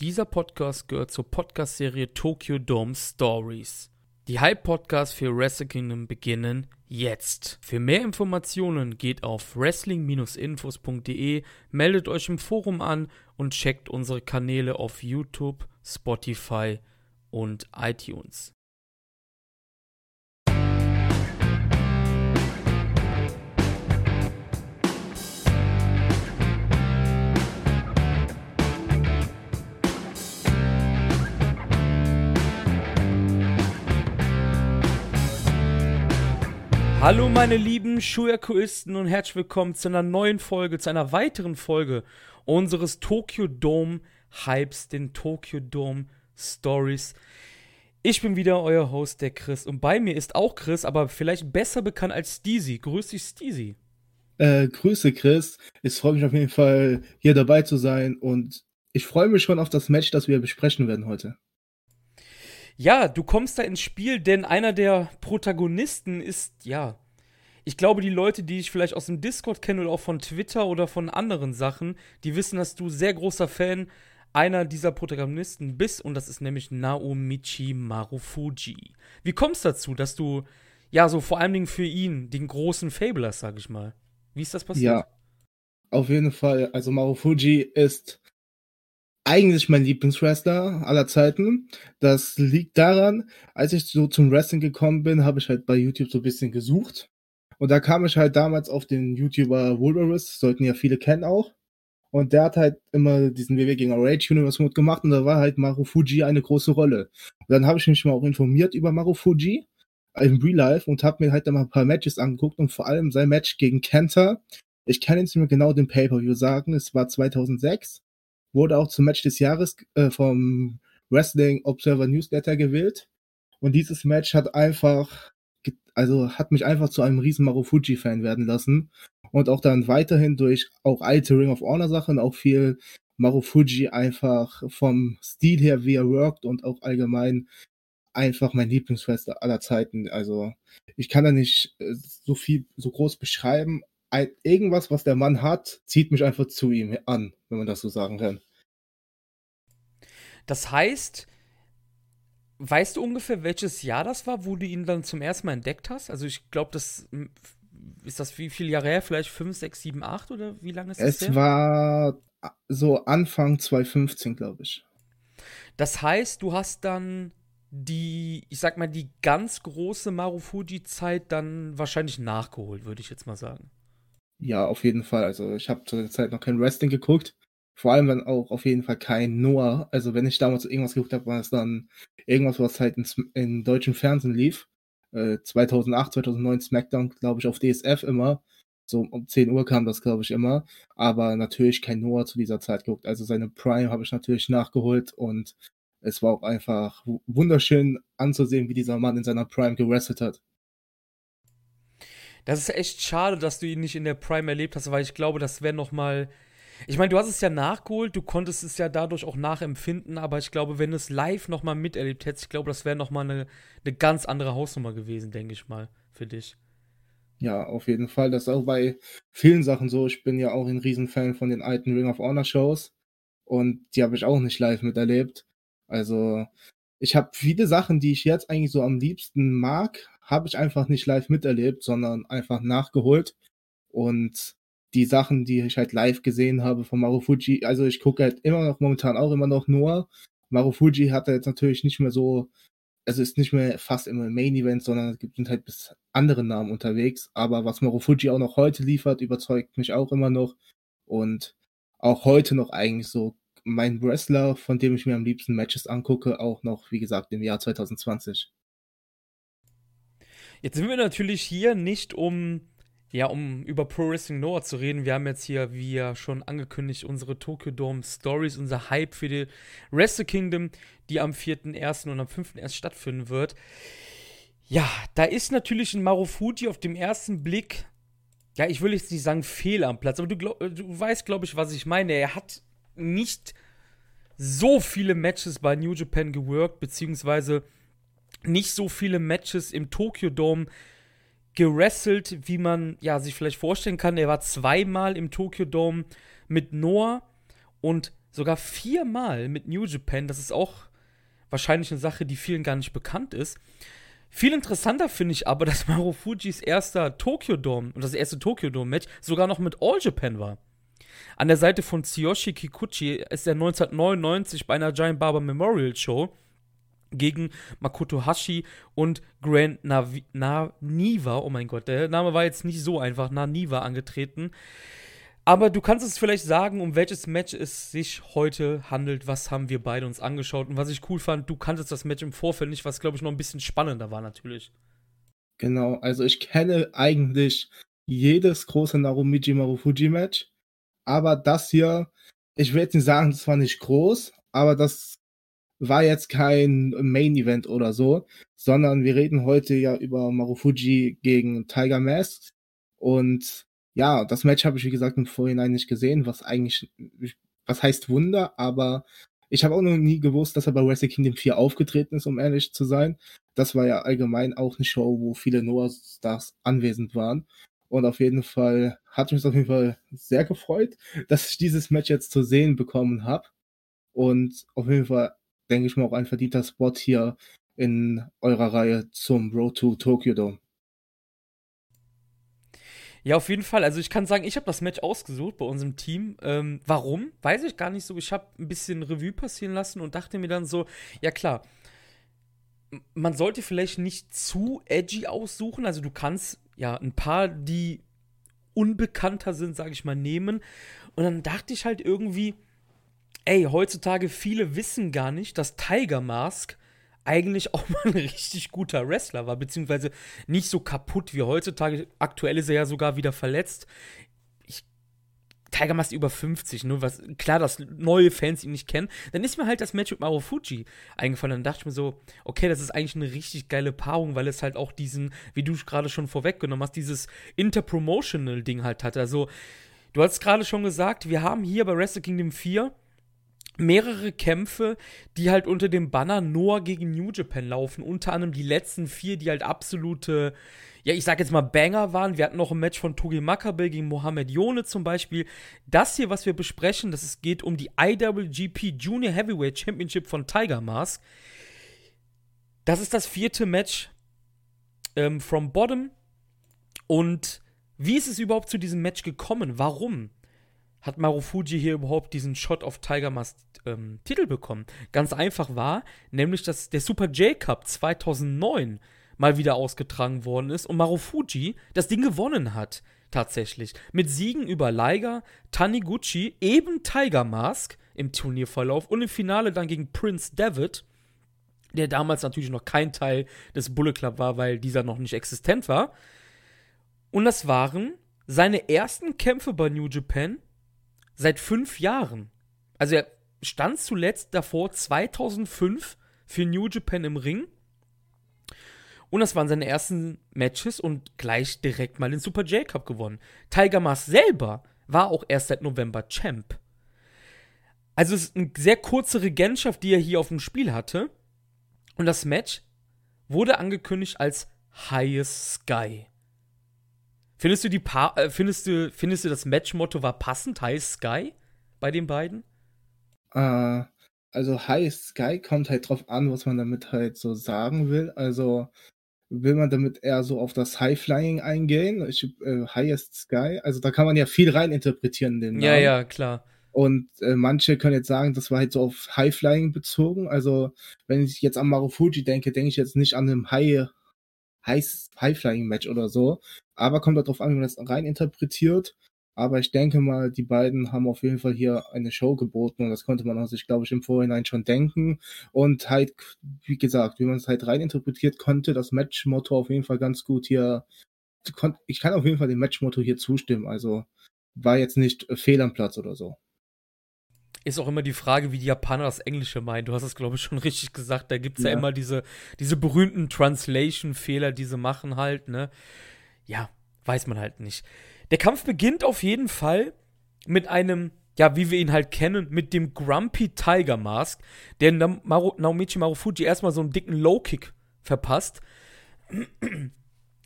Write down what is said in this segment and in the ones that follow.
Dieser Podcast gehört zur Podcast-Serie Tokyo Dome Stories. Die Hype-Podcasts für Wrestle Kingdom beginnen jetzt. Für mehr Informationen geht auf wrestling-infos.de, meldet euch im Forum an und checkt unsere Kanäle auf YouTube, Spotify und iTunes. Hallo meine lieben Schuyakuisten und herzlich willkommen zu einer neuen Folge, zu einer weiteren Folge unseres Tokyo Dome Hypes, den Tokyo Dome Stories. Ich bin wieder euer Host, der Chris, und bei mir ist auch Chris, aber vielleicht besser bekannt als Steezy. Grüß dich, Steezy. Äh, Grüße, Chris. Es freut mich auf jeden Fall, hier dabei zu sein und ich freue mich schon auf das Match, das wir besprechen werden heute. Ja, du kommst da ins Spiel, denn einer der Protagonisten ist, ja, ich glaube, die Leute, die ich vielleicht aus dem Discord kenne oder auch von Twitter oder von anderen Sachen, die wissen, dass du sehr großer Fan einer dieser Protagonisten bist und das ist nämlich Naomichi Marufuji. Wie kommst du dazu, dass du, ja, so vor allen Dingen für ihn den großen Fable hast, sag ich mal? Wie ist das passiert? Ja, auf jeden Fall. Also Marufuji ist eigentlich mein Lieblingswrestler aller Zeiten. Das liegt daran, als ich so zum Wrestling gekommen bin, habe ich halt bei YouTube so ein bisschen gesucht. Und da kam ich halt damals auf den YouTuber Wolverus, sollten ja viele kennen auch. Und der hat halt immer diesen WWE gegen Rage Universe Mode gemacht und da war halt Marufuji eine große Rolle. Und dann habe ich mich mal auch informiert über Marufuji im Real Life und habe mir halt dann mal ein paar Matches angeguckt und vor allem sein Match gegen Kenta. Ich kann jetzt nicht mehr genau den Pay-Per-View sagen, es war 2006 wurde auch zum Match des Jahres äh, vom Wrestling Observer Newsletter gewählt. Und dieses Match hat einfach, also hat mich einfach zu einem riesen Marufuji-Fan werden lassen. Und auch dann weiterhin durch auch alte Ring of Honor Sachen, auch viel Marufuji einfach vom Stil her, wie er workt und auch allgemein einfach mein Lieblingswrestler aller Zeiten. Also ich kann da nicht äh, so viel, so groß beschreiben, ein, irgendwas, was der Mann hat, zieht mich einfach zu ihm an, wenn man das so sagen kann. Das heißt, weißt du ungefähr, welches Jahr das war, wo du ihn dann zum ersten Mal entdeckt hast? Also ich glaube, das ist das wie viele Jahre her? Vielleicht 5, 6, 7, 8 oder wie lange ist das Es war so Anfang 2015, glaube ich. Das heißt, du hast dann die, ich sag mal, die ganz große Marufuji-Zeit dann wahrscheinlich nachgeholt, würde ich jetzt mal sagen. Ja, auf jeden Fall. Also ich habe zu der Zeit noch kein Wrestling geguckt. Vor allem dann auch auf jeden Fall kein Noah. Also wenn ich damals irgendwas geguckt habe, war es dann irgendwas, was halt in, in deutschem Fernsehen lief. Äh, 2008, 2009 SmackDown, glaube ich, auf DSF immer. So um 10 Uhr kam das, glaube ich, immer. Aber natürlich kein Noah zu dieser Zeit geguckt. Also seine Prime habe ich natürlich nachgeholt und es war auch einfach wunderschön anzusehen, wie dieser Mann in seiner Prime gewrestelt hat. Das ist echt schade, dass du ihn nicht in der Prime erlebt hast, weil ich glaube, das wäre noch mal ich meine, du hast es ja nachgeholt, du konntest es ja dadurch auch nachempfinden, aber ich glaube, wenn du es live noch mal miterlebt hättest, ich glaube, das wäre noch mal eine, eine ganz andere Hausnummer gewesen, denke ich mal, für dich. Ja, auf jeden Fall. Das ist auch bei vielen Sachen so. Ich bin ja auch ein Riesenfan von den alten Ring of Honor Shows und die habe ich auch nicht live miterlebt. Also ich habe viele Sachen, die ich jetzt eigentlich so am liebsten mag, habe ich einfach nicht live miterlebt, sondern einfach nachgeholt. Und die Sachen, die ich halt live gesehen habe von Marufuji, also ich gucke halt immer noch momentan auch immer noch nur. Marufuji hat er jetzt natürlich nicht mehr so, also ist nicht mehr fast immer im Main Event, sondern es gibt halt bis andere Namen unterwegs. Aber was Marufuji auch noch heute liefert, überzeugt mich auch immer noch. Und auch heute noch eigentlich so mein Wrestler, von dem ich mir am liebsten Matches angucke, auch noch, wie gesagt, im Jahr 2020. Jetzt sind wir natürlich hier nicht, um ja, um über Pro Wrestling Noah zu reden. Wir haben jetzt hier, wie ja schon angekündigt, unsere Tokyo Dome Stories, unser Hype für die Wrestle Kingdom, die am 4.1. und am 5.1. stattfinden wird. Ja, da ist natürlich ein Marufuji auf dem ersten Blick, ja, ich will jetzt nicht sagen fehl am Platz, aber du, glaub, du weißt, glaube ich, was ich meine. Er hat nicht so viele Matches bei New Japan geworkt, beziehungsweise nicht so viele Matches im Tokyo Dome gerasselt, wie man ja sich vielleicht vorstellen kann. Er war zweimal im Tokyo Dome mit Noah und sogar viermal mit New Japan. Das ist auch wahrscheinlich eine Sache, die vielen gar nicht bekannt ist. Viel interessanter finde ich aber, dass Marufujis erster Tokyo Dome und das erste Tokyo Dome Match sogar noch mit All Japan war. An der Seite von Tsuyoshi Kikuchi ist er 1999 bei einer Giant Barber Memorial Show gegen Makoto Hashi und Grand Navi Naniva, oh mein Gott, der Name war jetzt nicht so einfach, Naniva angetreten. Aber du kannst es vielleicht sagen, um welches Match es sich heute handelt. Was haben wir beide uns angeschaut? Und was ich cool fand, du kanntest das Match im Vorfeld nicht, was glaube ich noch ein bisschen spannender war natürlich. Genau, also ich kenne eigentlich jedes große Narumiji Marufuji Match. Aber das hier, ich will jetzt nicht sagen, das war nicht groß, aber das war jetzt kein Main Event oder so, sondern wir reden heute ja über Marufuji gegen Tiger Mask und ja, das Match habe ich wie gesagt im Vorhinein nicht gesehen, was eigentlich, was heißt Wunder, aber ich habe auch noch nie gewusst, dass er bei Wrestle Kingdom 4 aufgetreten ist, um ehrlich zu sein. Das war ja allgemein auch eine Show, wo viele Noah-Stars anwesend waren. Und auf jeden Fall hat mich auf jeden Fall sehr gefreut, dass ich dieses Match jetzt zu sehen bekommen habe. Und auf jeden Fall denke ich mal auch ein verdienter Spot hier in eurer Reihe zum Road to Tokyo Dome. Ja, auf jeden Fall. Also ich kann sagen, ich habe das Match ausgesucht bei unserem Team. Ähm, warum? Weiß ich gar nicht so. Ich habe ein bisschen Revue passieren lassen und dachte mir dann so, ja klar, man sollte vielleicht nicht zu edgy aussuchen. Also du kannst ja ein paar, die unbekannter sind, sage ich mal, nehmen. Und dann dachte ich halt irgendwie, ey, heutzutage viele wissen gar nicht, dass Tiger Mask eigentlich auch mal ein richtig guter Wrestler war, beziehungsweise nicht so kaputt wie heutzutage. Aktuell ist er ja sogar wieder verletzt. Tiger Mask über 50, nur was, klar, dass neue Fans ihn nicht kennen. Dann ist mir halt das Match mit Marufuji eingefallen. Dann dachte ich mir so, okay, das ist eigentlich eine richtig geile Paarung, weil es halt auch diesen, wie du gerade schon vorweggenommen hast, dieses Interpromotional-Ding halt hat. Also, du hast gerade schon gesagt, wir haben hier bei Wrestle Kingdom 4 mehrere Kämpfe, die halt unter dem Banner Noah gegen New Japan laufen. Unter anderem die letzten vier, die halt absolute, ja, ich sag jetzt mal Banger waren. Wir hatten noch ein Match von Togi Makabe gegen Mohamed Yone zum Beispiel. Das hier, was wir besprechen, das es geht um die IWGP Junior Heavyweight Championship von Tiger Mask. Das ist das vierte Match ähm, from Bottom. Und wie ist es überhaupt zu diesem Match gekommen? Warum? hat Marufuji hier überhaupt diesen Shot of Tiger Mask ähm, Titel bekommen? Ganz einfach war, nämlich dass der Super J-Cup 2009 mal wieder ausgetragen worden ist und Marufuji das Ding gewonnen hat. Tatsächlich. Mit Siegen über Liger, Taniguchi, eben Tiger Mask im Turnierverlauf und im Finale dann gegen Prince David, der damals natürlich noch kein Teil des Bullet Club war, weil dieser noch nicht existent war. Und das waren seine ersten Kämpfe bei New Japan seit fünf Jahren. Also er stand zuletzt davor 2005 für New Japan im Ring. Und das waren seine ersten Matches und gleich direkt mal den Super J-Cup gewonnen. Tiger Mask selber war auch erst seit November Champ. Also es ist eine sehr kurze Regentschaft, die er hier auf dem Spiel hatte. Und das Match wurde angekündigt als Highest Sky. Findest du die pa äh, findest du findest du das Matchmotto war passend High Sky bei den beiden? Äh, also High Sky kommt halt drauf an, was man damit halt so sagen will. Also will man damit eher so auf das High Flying eingehen? Ich, äh, Highest Sky, also da kann man ja viel rein interpretieren in den Namen. Ja, ja, klar. Und äh, manche können jetzt sagen, das war halt so auf High Flying bezogen. Also wenn ich jetzt an Marufuji denke, denke ich jetzt nicht an einem High High-Flying-Match oder so. Aber kommt darauf an, wie man das rein interpretiert. Aber ich denke mal, die beiden haben auf jeden Fall hier eine Show geboten und das konnte man sich, glaube ich, im Vorhinein schon denken. Und halt, wie gesagt, wie man es halt rein interpretiert, konnte das Match-Motto auf jeden Fall ganz gut hier. Ich kann auf jeden Fall dem Match-Motto hier zustimmen. Also war jetzt nicht fehl am Platz oder so ist auch immer die Frage, wie die Japaner das Englische meinen. Du hast es, glaube ich, schon richtig gesagt. Da gibt es ja. ja. immer diese, diese berühmten Translation-Fehler, die sie machen halt, ne? Ja, weiß man halt nicht. Der Kampf beginnt auf jeden Fall mit einem, ja, wie wir ihn halt kennen, mit dem Grumpy Tiger Mask, der Maru, Naomichi Marufuji erstmal so einen dicken Low-Kick verpasst.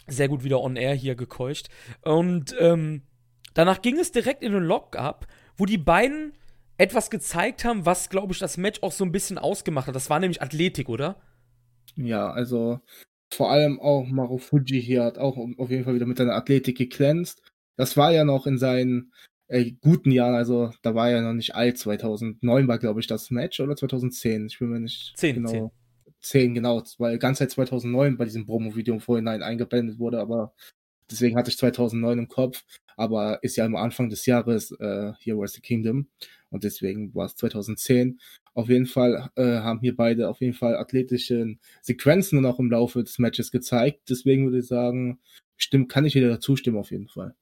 Sehr gut wieder on air hier gekeucht. Und ähm, danach ging es direkt in den Lock-up, wo die beiden etwas gezeigt haben, was, glaube ich, das Match auch so ein bisschen ausgemacht hat. Das war nämlich Athletik, oder? Ja, also vor allem auch Marufuji hier hat auch auf jeden Fall wieder mit seiner Athletik geglänzt. Das war ja noch in seinen äh, guten Jahren, also da war er noch nicht alt. 2009 war, glaube ich, das Match oder 2010. Ich bin mir nicht 10, genau. 10. 10, genau, weil ganz seit 2009 bei diesem Promo-Video im Vorhinein eingeblendet wurde, aber deswegen hatte ich 2009 im Kopf, aber ist ja am Anfang des Jahres äh, Here Was the Kingdom und deswegen war es 2010. Auf jeden Fall äh, haben hier beide auf jeden Fall athletische Sequenzen noch im Laufe des Matches gezeigt, deswegen würde ich sagen, stimmt, kann ich wieder dazu stimmen auf jeden Fall.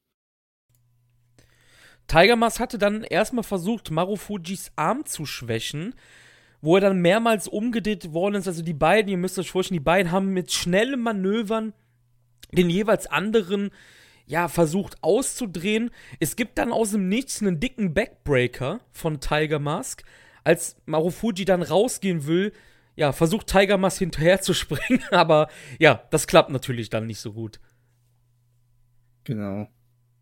Tiger Mask hatte dann erstmal versucht, Marufujis Arm zu schwächen, wo er dann mehrmals umgedreht worden ist. Also die beiden, ihr müsst euch vorstellen, die beiden haben mit schnellen Manövern den jeweils anderen ja, versucht auszudrehen. Es gibt dann aus dem Nichts einen dicken Backbreaker von Tiger Mask. Als Marufuji dann rausgehen will, ja, versucht Tiger Mask hinterher zu springen, aber ja, das klappt natürlich dann nicht so gut. Genau.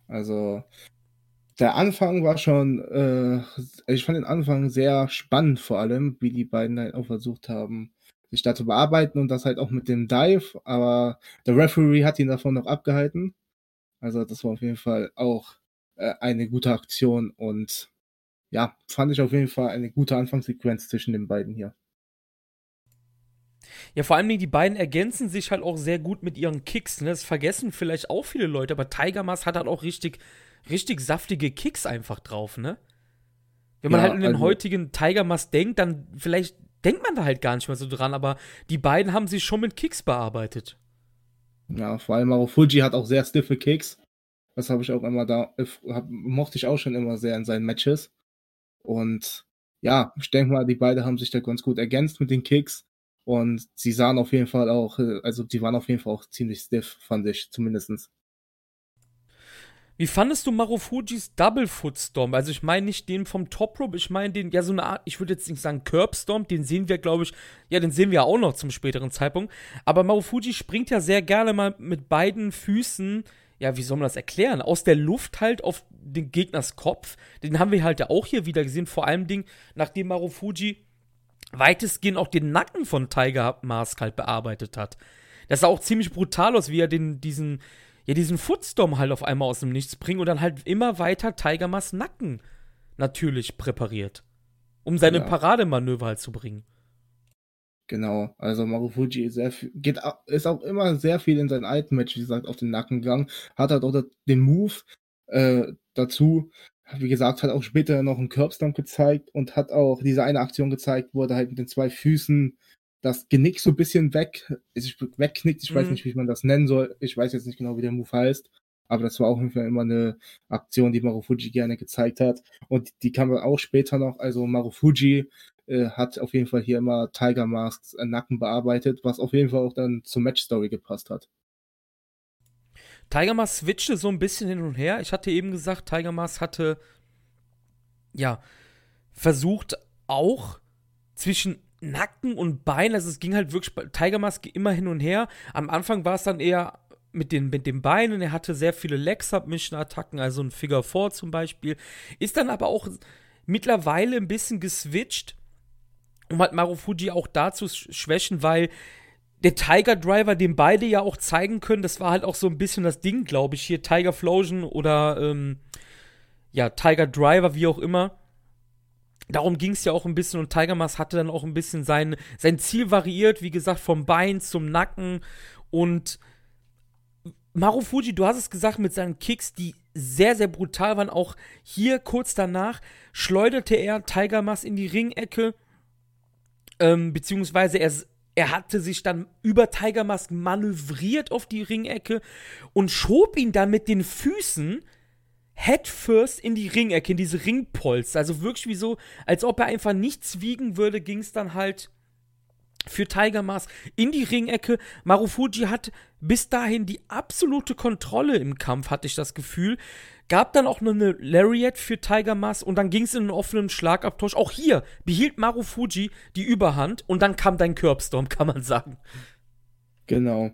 Also, der Anfang war schon, äh, ich fand den Anfang sehr spannend, vor allem, wie die beiden halt auch versucht haben, sich da zu bearbeiten und das halt auch mit dem Dive, aber der Referee hat ihn davon noch abgehalten. Also das war auf jeden Fall auch äh, eine gute Aktion und ja, fand ich auf jeden Fall eine gute Anfangssequenz zwischen den beiden hier. Ja, vor allem die beiden ergänzen sich halt auch sehr gut mit ihren Kicks. Ne? Das vergessen vielleicht auch viele Leute, aber Tiger Mask hat halt auch richtig, richtig saftige Kicks einfach drauf, ne? Wenn man ja, halt in den also, heutigen Tiger Mask denkt, dann vielleicht denkt man da halt gar nicht mehr so dran, aber die beiden haben sich schon mit Kicks bearbeitet. Ja, vor allem auch Fuji hat auch sehr stiffe Kicks. Das habe ich auch immer da, hab, mochte ich auch schon immer sehr in seinen Matches. Und ja, ich denke mal, die beiden haben sich da ganz gut ergänzt mit den Kicks. Und sie sahen auf jeden Fall auch, also die waren auf jeden Fall auch ziemlich stiff, fand ich zumindestens. Wie fandest du Marufujis Double Foot Stomp? Also ich meine nicht den vom Top Rope, ich meine den, ja so eine Art, ich würde jetzt nicht sagen Curb Stomp, den sehen wir glaube ich, ja den sehen wir auch noch zum späteren Zeitpunkt. Aber Marufuji springt ja sehr gerne mal mit beiden Füßen, ja wie soll man das erklären, aus der Luft halt auf den Gegners Kopf. Den haben wir halt ja auch hier wieder gesehen, vor allem Ding, nachdem Marufuji weitestgehend auch den Nacken von Tiger Mask halt bearbeitet hat. Das sah auch ziemlich brutal aus, wie er den, diesen, ja, diesen Footstorm halt auf einmal aus dem Nichts bringen und dann halt immer weiter Tiger Mask Nacken natürlich präpariert. Um seine ja. Parademanöver halt zu bringen. Genau, also Marufuji ist, sehr viel, geht, ist auch immer sehr viel in seinen alten Match, wie gesagt, auf den Nacken gegangen. Hat halt auch den Move äh, dazu, wie gesagt, hat auch später noch einen Curbstomp gezeigt und hat auch diese eine Aktion gezeigt, wo er halt mit den zwei Füßen das Genick so ein bisschen weg, wegknickt. Ich mhm. weiß nicht, wie man das nennen soll. Ich weiß jetzt nicht genau, wie der Move heißt. Aber das war auf jeden Fall immer eine Aktion, die Marufuji gerne gezeigt hat. Und die kam dann auch später noch. Also Marufuji äh, hat auf jeden Fall hier immer Tiger Masks äh, Nacken bearbeitet, was auf jeden Fall auch dann zur Match-Story gepasst hat. Tiger Mask switchte so ein bisschen hin und her. Ich hatte eben gesagt, Tiger Mask hatte ja versucht auch zwischen Nacken und Bein, also es ging halt wirklich Tiger Mask immer hin und her. Am Anfang war es dann eher mit den, mit den Beinen, er hatte sehr viele Leg-Submission-Attacken, also ein Figure 4 zum Beispiel. Ist dann aber auch mittlerweile ein bisschen geswitcht, um halt Marufuji auch da zu schwächen, weil der Tiger Driver, den beide ja auch zeigen können, das war halt auch so ein bisschen das Ding, glaube ich, hier Tiger Flosion oder ähm, ja, Tiger Driver, wie auch immer Darum ging es ja auch ein bisschen und Tiger Mask hatte dann auch ein bisschen sein, sein Ziel variiert, wie gesagt, vom Bein zum Nacken. Und Marufuji, du hast es gesagt, mit seinen Kicks, die sehr, sehr brutal waren. Auch hier kurz danach schleuderte er Tiger Mask in die Ringecke. Ähm, beziehungsweise er, er hatte sich dann über Tiger Mask manövriert auf die Ringecke und schob ihn dann mit den Füßen headfirst in die Ringecke, in diese Ringpolster. Also wirklich wie so, als ob er einfach nichts wiegen würde, ging es dann halt für Tiger Mask in die Ringecke. Marufuji hat bis dahin die absolute Kontrolle im Kampf, hatte ich das Gefühl. Gab dann auch noch eine Lariat für Tiger Mask und dann ging es in einen offenen Schlagabtausch. Auch hier behielt Marufuji die Überhand und dann kam dein Curbstorm, kann man sagen. Genau.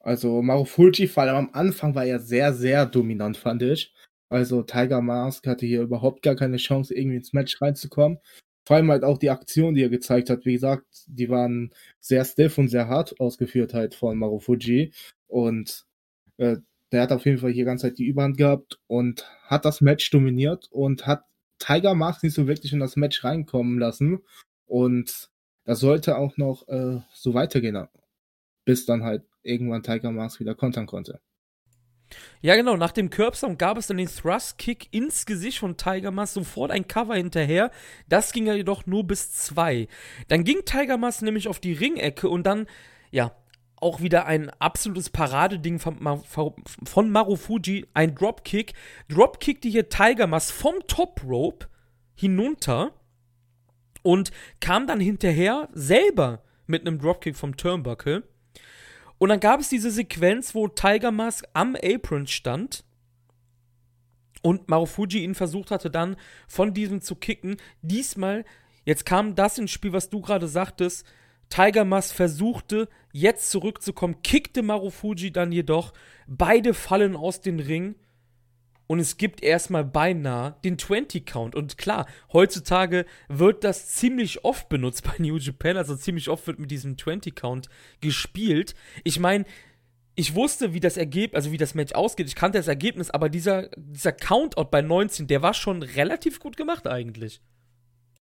Also Marufuji, vor allem am Anfang war er sehr, sehr dominant, fand ich. Also Tiger Mask hatte hier überhaupt gar keine Chance, irgendwie ins Match reinzukommen. Vor allem halt auch die Aktion, die er gezeigt hat. Wie gesagt, die waren sehr stiff und sehr hart ausgeführt halt von Marufuji. Und äh, der hat auf jeden Fall hier ganze Zeit die Überhand gehabt und hat das Match dominiert und hat Tiger Mask nicht so wirklich in das Match reinkommen lassen. Und das sollte auch noch äh, so weitergehen, bis dann halt irgendwann Tiger Mask wieder kontern konnte. Ja, genau. Nach dem Curbstorm gab es dann den Thrust-Kick ins Gesicht von Tiger Mask, sofort ein Cover hinterher. Das ging ja jedoch nur bis zwei. Dann ging Tiger Mask nämlich auf die Ringecke und dann, ja, auch wieder ein absolutes Paradeding von, von Marufuji, ein Dropkick. Dropkickte hier Tiger Mask vom Top Rope hinunter und kam dann hinterher selber mit einem Dropkick vom Turnbuckle. Und dann gab es diese Sequenz, wo Tiger Mask am Apron stand und Marufuji ihn versucht hatte, dann von diesem zu kicken. Diesmal, jetzt kam das ins Spiel, was du gerade sagtest. Tiger Mask versuchte, jetzt zurückzukommen, kickte Marufuji dann jedoch. Beide fallen aus dem Ring und es gibt erstmal beinahe den 20-Count. Und klar, heutzutage wird das ziemlich oft benutzt bei New Japan, also ziemlich oft wird mit diesem 20-Count gespielt. Ich meine, ich wusste, wie das Ergebnis, also wie das Match ausgeht, ich kannte das Ergebnis, aber dieser, dieser Countout bei 19, der war schon relativ gut gemacht eigentlich.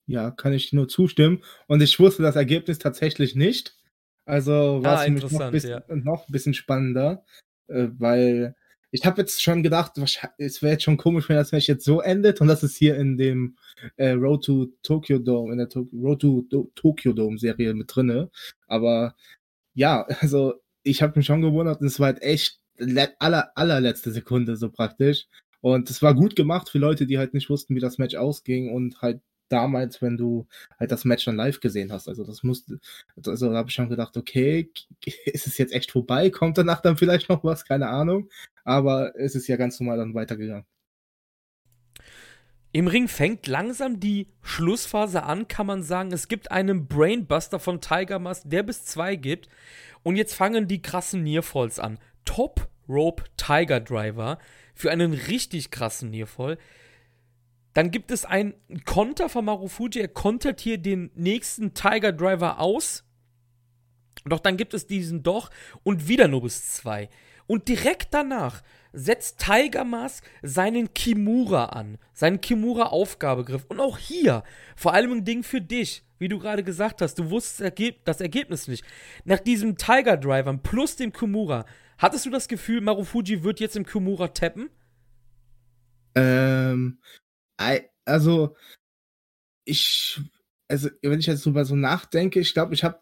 Ja, kann ich nur zustimmen. Und ich wusste das Ergebnis tatsächlich nicht. Also war ah, es noch, ein bisschen, ja. noch ein bisschen spannender, äh, weil ich habe jetzt schon gedacht, es wäre jetzt schon komisch, wenn das Match jetzt so endet und das ist hier in dem äh, Road to Tokyo Dome, in der to Road to Do Tokyo Dome Serie mit drinne. Aber ja, also ich habe mich schon gewundert und es war halt echt aller, allerletzte Sekunde so praktisch. Und es war gut gemacht für Leute, die halt nicht wussten, wie das Match ausging und halt damals, wenn du halt das Match dann live gesehen hast. Also das musste, also da habe ich schon gedacht, okay, ist es jetzt echt vorbei? Kommt danach dann vielleicht noch was? Keine Ahnung. Aber es ist ja ganz normal dann weitergegangen. Im Ring fängt langsam die Schlussphase an, kann man sagen. Es gibt einen Brainbuster von Tiger Mask, der bis zwei gibt. Und jetzt fangen die krassen Nearfalls an. Top Rope Tiger Driver für einen richtig krassen Nearfall. Dann gibt es einen Konter von Marufuji. Er kontert hier den nächsten Tiger Driver aus. Doch dann gibt es diesen doch und wieder nur bis zwei. Und direkt danach setzt Tiger Mask seinen Kimura an, seinen Kimura-Aufgabegriff. Und auch hier, vor allem ein Ding für dich, wie du gerade gesagt hast, du wusstest das Ergebnis nicht. Nach diesem Tiger Driver plus dem Kimura, hattest du das Gefühl, Marufuji wird jetzt im Kimura tappen? Ähm, also, ich, also, wenn ich jetzt drüber so nachdenke, ich glaube, ich habe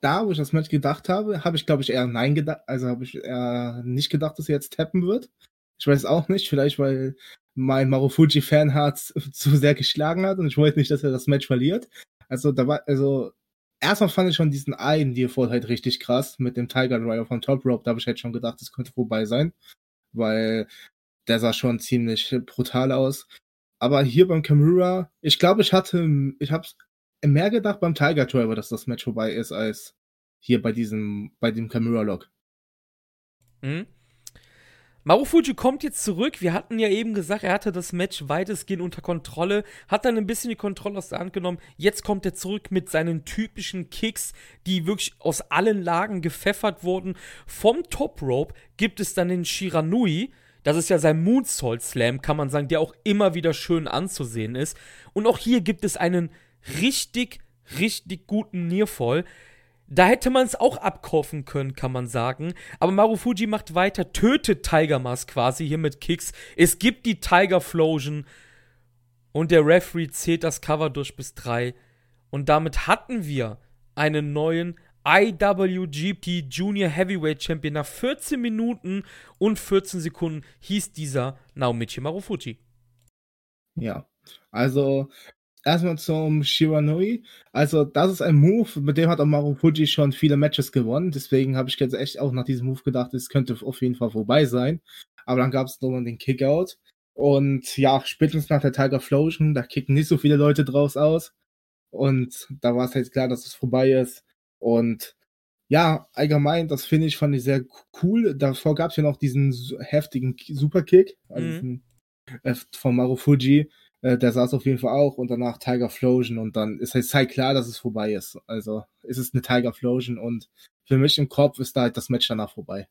da, wo ich das Match gedacht habe, habe ich, glaube ich, eher nein gedacht, also habe ich eher nicht gedacht, dass er jetzt tappen wird. Ich weiß auch nicht, vielleicht weil mein Marufuji-Fanherz zu sehr geschlagen hat und ich wollte nicht, dass er das Match verliert. Also da war, also erstmal fand ich schon diesen einen Default halt richtig krass mit dem Tiger Driver von Top Rope. Da habe ich halt schon gedacht, das könnte vorbei sein, weil der sah schon ziemlich brutal aus. Aber hier beim Kamura, ich glaube, ich hatte, ich habe mehr gedacht beim Tiger Driver, dass das Match vorbei ist, als hier bei diesem, bei dem Camera-Lock. Mhm. Marufuji kommt jetzt zurück. Wir hatten ja eben gesagt, er hatte das Match weitestgehend unter Kontrolle, hat dann ein bisschen die Kontrolle aus der Hand genommen. Jetzt kommt er zurück mit seinen typischen Kicks, die wirklich aus allen Lagen gepfeffert wurden. Vom Top Rope gibt es dann den Shiranui. Das ist ja sein Moonsault Slam, kann man sagen, der auch immer wieder schön anzusehen ist. Und auch hier gibt es einen richtig, richtig guten Nearfall. Da hätte man es auch abkaufen können, kann man sagen. Aber Marufuji macht weiter, tötet Tiger Mask quasi hier mit Kicks. Es gibt die Tiger Flosion. Und der Referee zählt das Cover durch bis drei. Und damit hatten wir einen neuen IWGP Junior Heavyweight Champion. Nach 14 Minuten und 14 Sekunden hieß dieser Naomichi Marufuji. Ja, also erstmal zum Shiranui. Also, das ist ein Move, mit dem hat auch Fuji schon viele Matches gewonnen. Deswegen habe ich jetzt echt auch nach diesem Move gedacht, es könnte auf jeden Fall vorbei sein. Aber dann gab es nochmal den Kickout. Und ja, spätestens nach der Tiger Flosion, da kicken nicht so viele Leute draus aus. Und da war es halt klar, dass es vorbei ist. Und ja, allgemein, das finde ich, fand ich sehr cool. Davor gab es ja noch diesen heftigen Superkick, also mhm. diesen äh, von Marufuji. Äh, der saß auf jeden Fall auch und danach Tiger Flosion und dann ist halt, halt klar, dass es vorbei ist. Also ist es eine Tiger Flosion und für mich im Kopf ist da halt das Match danach vorbei.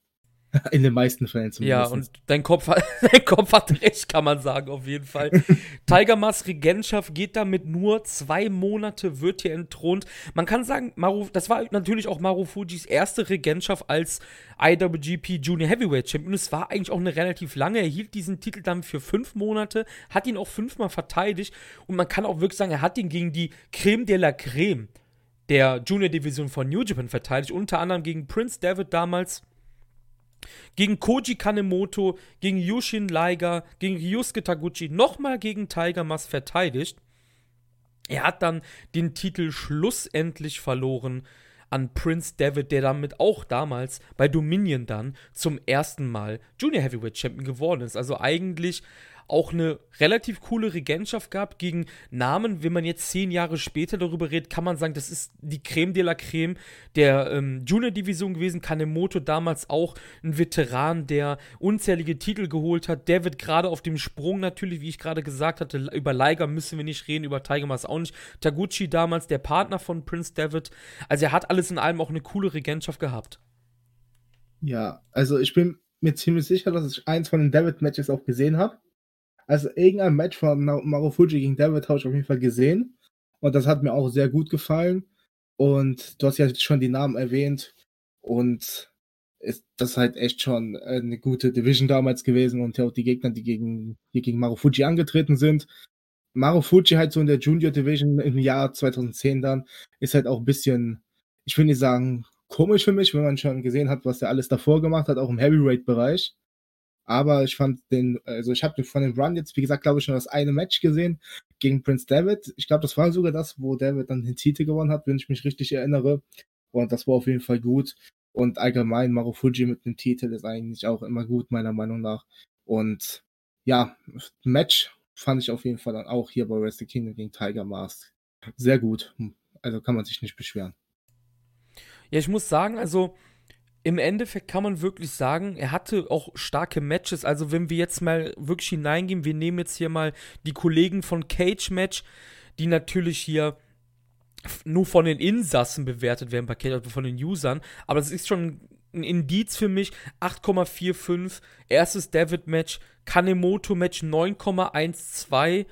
In den meisten Fällen zumindest. Ja, und dein Kopf, hat, dein Kopf hat recht, kann man sagen, auf jeden Fall. Tiger Mask Regentschaft geht damit nur zwei Monate, wird hier entthront. Man kann sagen, Maru, das war natürlich auch Maru Fujis erste Regentschaft als IWGP Junior Heavyweight Champion. Es war eigentlich auch eine relativ lange. Er hielt diesen Titel dann für fünf Monate, hat ihn auch fünfmal verteidigt. Und man kann auch wirklich sagen, er hat ihn gegen die Creme de la Creme der Junior Division von New Japan verteidigt. Unter anderem gegen Prince David damals gegen Koji Kanemoto, gegen Yushin Liger, gegen Ryusuke Taguchi, nochmal gegen Tiger Mask verteidigt. Er hat dann den Titel schlussendlich verloren an Prince David, der damit auch damals bei Dominion dann zum ersten Mal Junior Heavyweight Champion geworden ist. Also eigentlich auch eine relativ coole Regentschaft gehabt gegen Namen. Wenn man jetzt zehn Jahre später darüber redet, kann man sagen, das ist die Creme de la Creme der ähm, Junior-Division gewesen. Kanemoto damals auch ein Veteran, der unzählige Titel geholt hat. Der wird gerade auf dem Sprung natürlich, wie ich gerade gesagt hatte, über Liger müssen wir nicht reden, über Tiger Mask auch nicht. Taguchi damals, der Partner von Prince David. Also er hat alles in allem auch eine coole Regentschaft gehabt. Ja, also ich bin mir ziemlich sicher, dass ich eins von den David-Matches auch gesehen habe. Also irgendein Match von Marufuji gegen David habe ich auf jeden Fall gesehen. Und das hat mir auch sehr gut gefallen. Und du hast ja schon die Namen erwähnt. Und ist das halt echt schon eine gute Division damals gewesen und ja auch die Gegner, die gegen, die gegen Marufuji angetreten sind. Marufuji halt so in der Junior Division im Jahr 2010 dann ist halt auch ein bisschen, ich will nicht sagen komisch für mich, wenn man schon gesehen hat, was er alles davor gemacht hat, auch im Heavyweight Bereich. Aber ich fand den, also ich habe von dem Run jetzt, wie gesagt, glaube ich, schon das eine Match gesehen gegen Prince David. Ich glaube, das war sogar das, wo David dann den Titel gewonnen hat, wenn ich mich richtig erinnere. Und das war auf jeden Fall gut. Und allgemein Marufuji mit dem Titel ist eigentlich auch immer gut, meiner Meinung nach. Und ja, Match fand ich auf jeden Fall dann auch hier bei Wrestle Kingdom gegen Tiger Mask sehr gut. Also kann man sich nicht beschweren. Ja, ich muss sagen, also im Endeffekt kann man wirklich sagen, er hatte auch starke Matches. Also, wenn wir jetzt mal wirklich hineingehen, wir nehmen jetzt hier mal die Kollegen von Cage Match, die natürlich hier nur von den Insassen bewertet werden bei Cage, also von den Usern. Aber es ist schon ein Indiz für mich. 8,45. Erstes David-Match. Kanemoto-Match 9,12.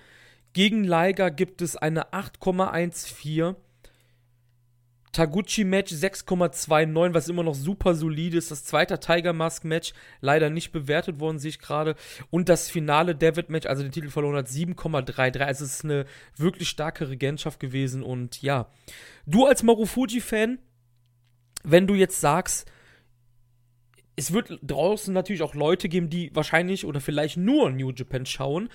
Gegen Liger gibt es eine 8,14. Taguchi-Match 6,29, was immer noch super solide ist. Das zweite Tiger Mask-Match leider nicht bewertet worden, sehe ich gerade. Und das finale David-Match, also den Titel verloren hat, 7,33. Also es ist eine wirklich starke Regentschaft gewesen. Und ja, du als Marufuji-Fan, wenn du jetzt sagst, es wird draußen natürlich auch Leute geben, die wahrscheinlich oder vielleicht nur New Japan schauen.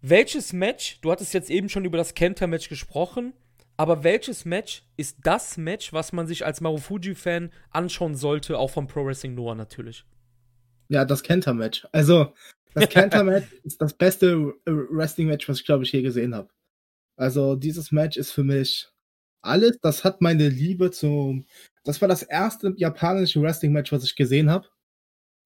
Welches Match, du hattest jetzt eben schon über das Kenta-Match gesprochen, aber welches Match ist das Match, was man sich als Marufuji-Fan anschauen sollte, auch vom Pro Wrestling Noah natürlich? Ja, das Kenta-Match. Also, das Kenta-Match ist das beste Wrestling-Match, was ich, glaube ich, je gesehen habe. Also, dieses Match ist für mich alles. Das hat meine Liebe zum. Das war das erste japanische Wrestling-Match, was ich gesehen habe.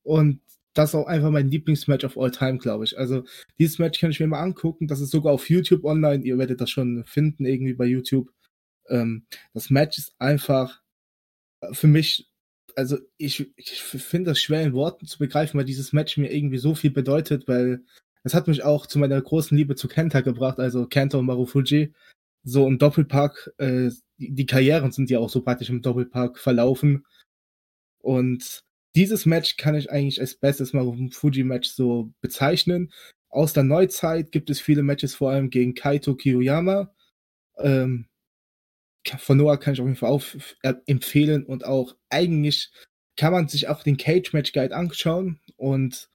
Und das ist auch einfach mein Lieblingsmatch of all time, glaube ich. Also dieses Match kann ich mir mal angucken. Das ist sogar auf YouTube online. Ihr werdet das schon finden, irgendwie bei YouTube. Ähm, das Match ist einfach äh, für mich, also ich, ich finde das schwer in Worten zu begreifen, weil dieses Match mir irgendwie so viel bedeutet, weil es hat mich auch zu meiner großen Liebe zu Kenta gebracht, also Kenta und Marufuji. So im Doppelpark, äh, die, die Karrieren sind ja auch so praktisch im Doppelpark verlaufen. Und dieses Match kann ich eigentlich als bestes Fuji-Match so bezeichnen. Aus der Neuzeit gibt es viele Matches, vor allem gegen Kaito Kiyoyama. Ähm, von Noah kann ich auf jeden Fall auch empfehlen und auch eigentlich kann man sich auch den Cage Match Guide anschauen und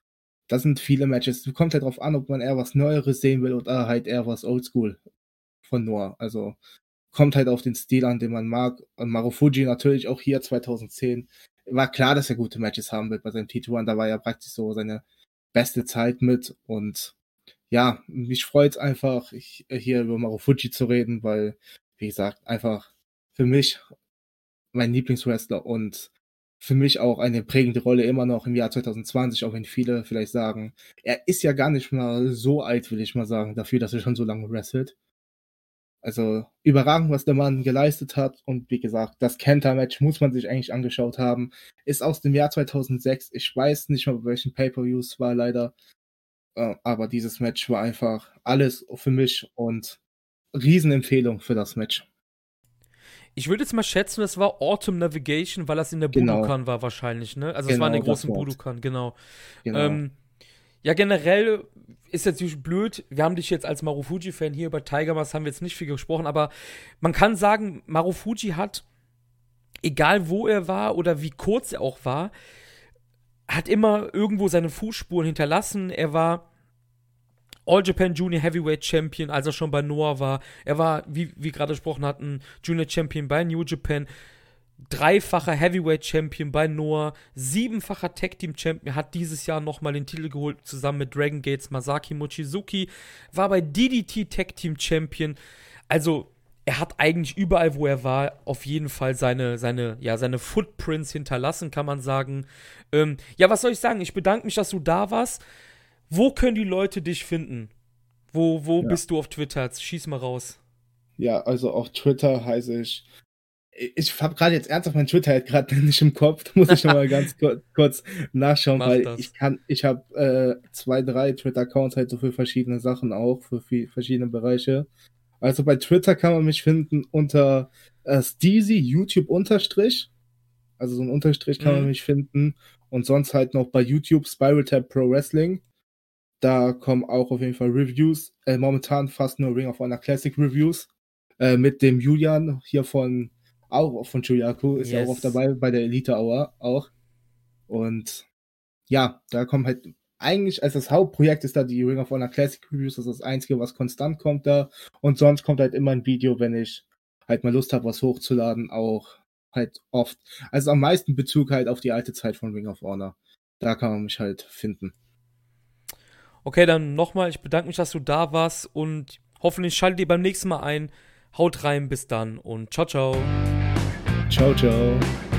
das sind viele Matches. Es kommt halt darauf an, ob man eher was Neueres sehen will oder halt eher was Oldschool von Noah. Also kommt halt auf den Stil an, den man mag. Und Marufuji natürlich auch hier 2010 war klar, dass er gute Matches haben wird bei seinem T2 und da war ja praktisch so seine beste Zeit mit und ja, mich freut einfach, ich, hier über Marufuji zu reden, weil, wie gesagt, einfach für mich mein Lieblingswrestler und für mich auch eine prägende Rolle immer noch im Jahr 2020, auch wenn viele vielleicht sagen, er ist ja gar nicht mal so alt, will ich mal sagen, dafür, dass er schon so lange wrestelt. Also überragend, was der Mann geleistet hat. Und wie gesagt, das Kenta-Match muss man sich eigentlich angeschaut haben. Ist aus dem Jahr 2006. Ich weiß nicht mal, bei welchen Pay-Per-Views war leider. Äh, aber dieses Match war einfach alles für mich und Riesenempfehlung für das Match. Ich würde jetzt mal schätzen, das war Autumn Navigation, weil das in der genau. Budokan war wahrscheinlich, ne? Also es genau, war in der großen Budokan, genau. genau. Ähm, ja, generell ist jetzt natürlich blöd. Wir haben dich jetzt als Marufuji-Fan hier über Tiger Mask haben wir jetzt nicht viel gesprochen, aber man kann sagen, Marufuji hat, egal wo er war oder wie kurz er auch war, hat immer irgendwo seine Fußspuren hinterlassen. Er war All Japan Junior Heavyweight Champion, als er schon bei Noah war. Er war, wie wir gerade gesprochen hatten, Junior Champion bei New Japan. Dreifacher Heavyweight Champion bei Noah, siebenfacher Tag Team Champion, hat dieses Jahr nochmal den Titel geholt, zusammen mit Dragon Gates Masaki Mochizuki, war bei DDT Tag Team Champion. Also, er hat eigentlich überall, wo er war, auf jeden Fall seine, seine, ja, seine Footprints hinterlassen, kann man sagen. Ähm, ja, was soll ich sagen? Ich bedanke mich, dass du da warst. Wo können die Leute dich finden? Wo, wo ja. bist du auf Twitter? Schieß mal raus. Ja, also auf Twitter heiße ich. Ich habe gerade jetzt ernsthaft mein Twitter halt gerade nicht im Kopf. Da muss ich noch mal ganz kurz, kurz nachschauen, Mach weil das. ich kann, ich habe äh, zwei, drei Twitter-Accounts halt so für verschiedene Sachen auch, für viel, verschiedene Bereiche. Also bei Twitter kann man mich finden unter äh, Steezy YouTube Unterstrich. Also so ein Unterstrich kann mhm. man mich finden. Und sonst halt noch bei YouTube Spiral Tab Pro Wrestling. Da kommen auch auf jeden Fall Reviews. Äh, momentan fast nur Ring of Honor Classic Reviews. Äh, mit dem Julian hier von, auch von Chuyaku, ist yes. ja auch oft dabei bei der Elite Hour auch. Und ja, da kommen halt eigentlich als das Hauptprojekt ist da die Ring of Honor Classic Reviews, das ist das einzige, was konstant kommt da. Und sonst kommt halt immer ein Video, wenn ich halt mal Lust habe, was hochzuladen, auch halt oft. Also am meisten Bezug halt auf die alte Zeit von Ring of Honor. Da kann man mich halt finden. Okay, dann nochmal, ich bedanke mich, dass du da warst und hoffentlich schaltet ihr beim nächsten Mal ein. Haut rein, bis dann und ciao, ciao. Ciao, ciao.